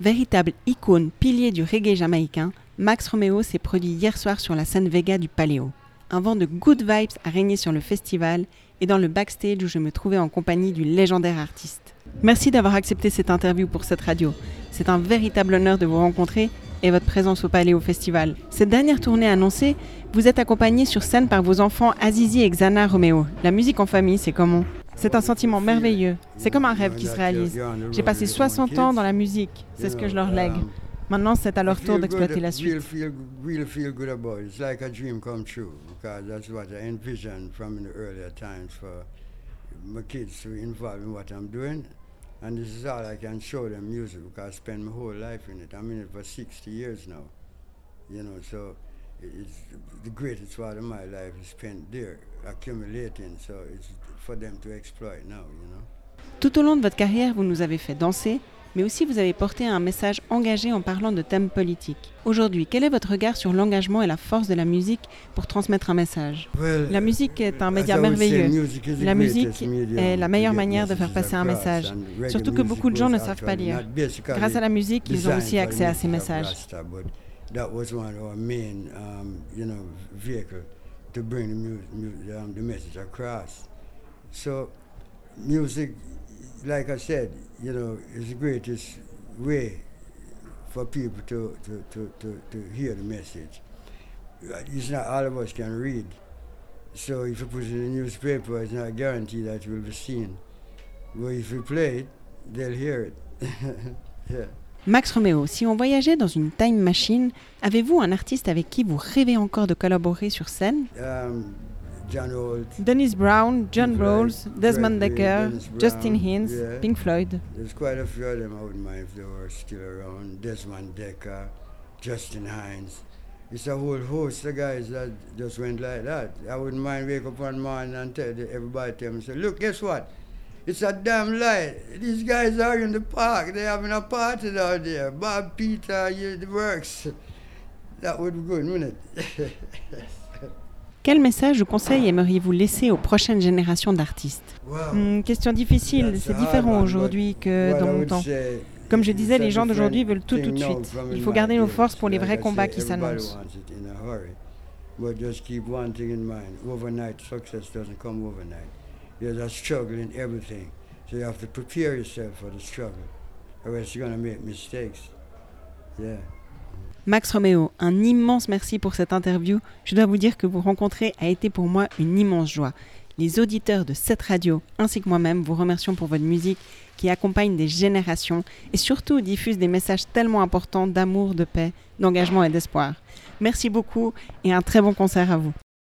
Véritable icône, pilier du reggae jamaïcain, Max Romeo s'est produit hier soir sur la scène Vega du Paléo. Un vent de good vibes a régné sur le festival et dans le backstage où je me trouvais en compagnie du légendaire artiste. Merci d'avoir accepté cette interview pour cette radio. C'est un véritable honneur de vous rencontrer et votre présence au Paléo Festival. Cette dernière tournée annoncée, vous êtes accompagné sur scène par vos enfants Azizi et Xana Romeo. La musique en famille, c'est comment? C'est un sentiment merveilleux. C'est comme un rêve qui se réalise. J'ai passé 60 ans dans la musique. C'est ce que je leur lègue. Maintenant, c'est à leur tour d'exploiter la suite. My kids to involve in what I'm doing. And this is all I can show them music because I spent my whole life in it. I'm in it for 60 years now. You know, so it's the greatest part of my life is spent there, accumulating. So it's for them to exploit now, you know. Tout au long de votre carrière, vous nous avez fait danser, mais aussi vous avez porté un message engagé en parlant de thèmes politiques. Aujourd'hui, quel est votre regard sur l'engagement et la force de la musique pour transmettre un message? Well, La musique est un média say, merveilleux. La musique est la meilleure manière de faire passer un message. Surtout que beaucoup de gens ne savent pas lire. Grâce à la musique, ils ont aussi accès à ces messages. That was one of our main, um, you know, vehicle to bring the, mu- mu- um, the message across. So, music, like I said, you know, is the greatest way for people to, to, to, to, to hear the message. Uh, It's not all of us can read. So if you put it in the newspaper, it's not guaranteed that it will be seen. But if you play it, they'll hear it. yeah. Max Romeo, si on voyageait dans une time machine, avez-vous un artiste avec qui vous rêvez encore de collaborer sur scène? Um, John Holt, Dennis Brown, John Rawls, Desmond Decker, Brown, Justin Hines, yeah. Pink Floyd. there's quite a few of them I wouldn't mind if they were still around. Desmond Decker, Justin Hines. It's a whole host of guys that just went like that. I wouldn't mind wake up one morning and tell everybody tell me, say, look, guess what? It's a damn lie. These guys are in the park. They're having a party down there. Bob Peter, you, the works. That would be good, wouldn't it? Quel message ou conseil aimeriez-vous laisser aux prochaines générations d'artistes? Wow. Hmm, Question difficile, c'est différent aujourd'hui que dans mon temps. Comme je disais, les gens d'aujourd'hui veulent tout tout de suite. Il faut garder nos forces pour les vrais combats qui s'annoncent. wants it in a hurry. But just keep one thing in mind. Overnight success doesn't come overnight. There's a struggle in everything. So you have to prepare yourself for the struggle. Or else you're going to make mistakes. Max Romeo, un immense merci pour cette interview. Je dois vous dire que vous rencontrer a été pour moi une immense joie. Les auditeurs de cette radio, ainsi que moi-même, vous remercions pour votre musique qui accompagne des générations et surtout diffuse des messages tellement importants d'amour, de paix, d'engagement et d'espoir. Merci beaucoup et un très bon concert à vous.